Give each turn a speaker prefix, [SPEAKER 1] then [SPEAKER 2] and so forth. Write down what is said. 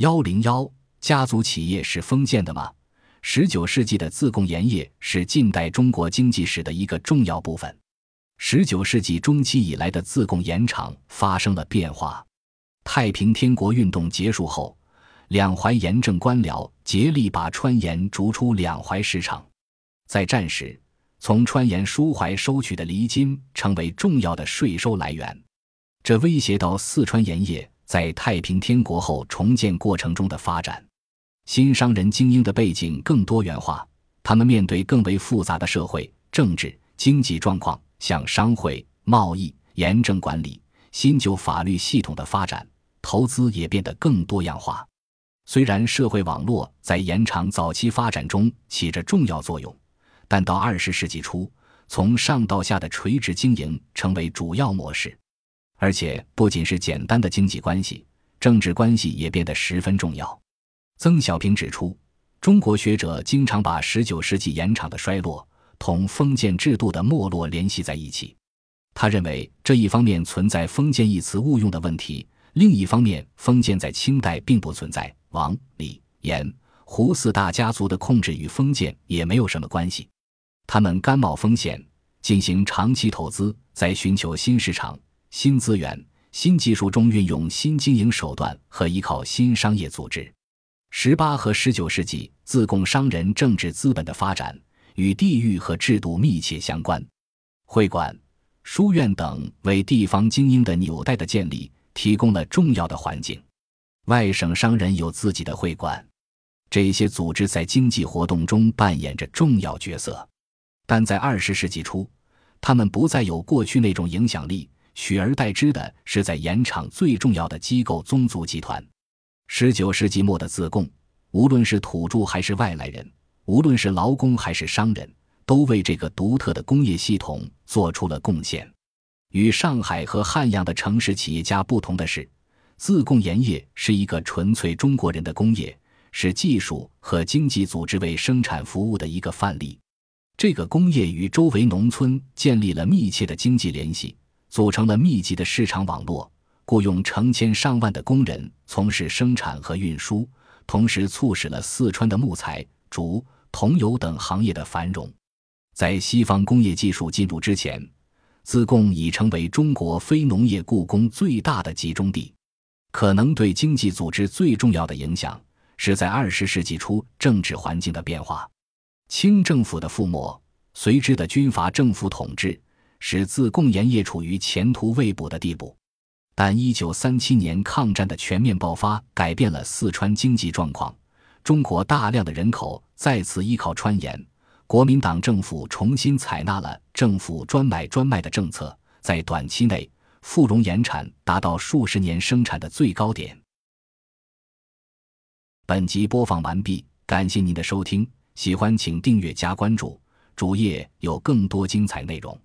[SPEAKER 1] 幺零幺家族企业是封建的吗？十九世纪的自贡盐业是近代中国经济史的一个重要部分。十九世纪中期以来的自贡盐场发生了变化。太平天国运动结束后，两淮盐政官僚竭力把川盐逐出两淮市场。在战时，从川盐输淮收取的厘金成为重要的税收来源，这威胁到四川盐业在太平天国后重建过程中的发展。新商人精英的背景更多元化，他们面对更为复杂的社会、政治、经济状况，像商会、贸易、严政管理、新旧法律系统的发展，投资也变得更多样化。虽然社会网络在延长早期发展中起着重要作用，但到二十世纪初，从上到下的垂直经营成为主要模式，而且不仅是简单的经济关系，政治关系也变得十分重要。曾小平指出，中国学者经常把十九世纪盐场的衰落同封建制度的没落联系在一起。他认为，这一方面存在“封建”一词误用的问题，另一方面，封建在清代并不存在。王、李、严、胡四大家族的控制与封建也没有什么关系。他们甘冒风险，进行长期投资，在寻求新市场、新资源、新技术中运用新经营手段和依靠新商业组织。十八和十九世纪自贡商人政治资本的发展与地域和制度密切相关，会馆、书院等为地方精英的纽带的建立提供了重要的环境。外省商人有自己的会馆，这些组织在经济活动中扮演着重要角色。但在二十世纪初，他们不再有过去那种影响力，取而代之的是在盐场最重要的机构宗族集团。十九世纪末的自贡，无论是土著还是外来人，无论是劳工还是商人，都为这个独特的工业系统做出了贡献。与上海和汉阳的城市企业家不同的是，自贡盐业是一个纯粹中国人的工业，是技术和经济组织为生产服务的一个范例。这个工业与周围农村建立了密切的经济联系，组成了密集的市场网络。雇佣成千上万的工人从事生产和运输，同时促使了四川的木材、竹、桐油等行业的繁荣。在西方工业技术进入之前，自贡已成为中国非农业雇工最大的集中地。可能对经济组织最重要的影响，是在二十世纪初政治环境的变化。清政府的覆没，随之的军阀政府统治，使自贡盐业处于前途未卜的地步。但一九三七年抗战的全面爆发改变了四川经济状况，中国大量的人口再次依靠川盐，国民党政府重新采纳了政府专买专卖的政策，在短期内富荣盐产达到数十年生产的最高点。本集播放完毕，感谢您的收听，喜欢请订阅加关注，主页有更多精彩内容。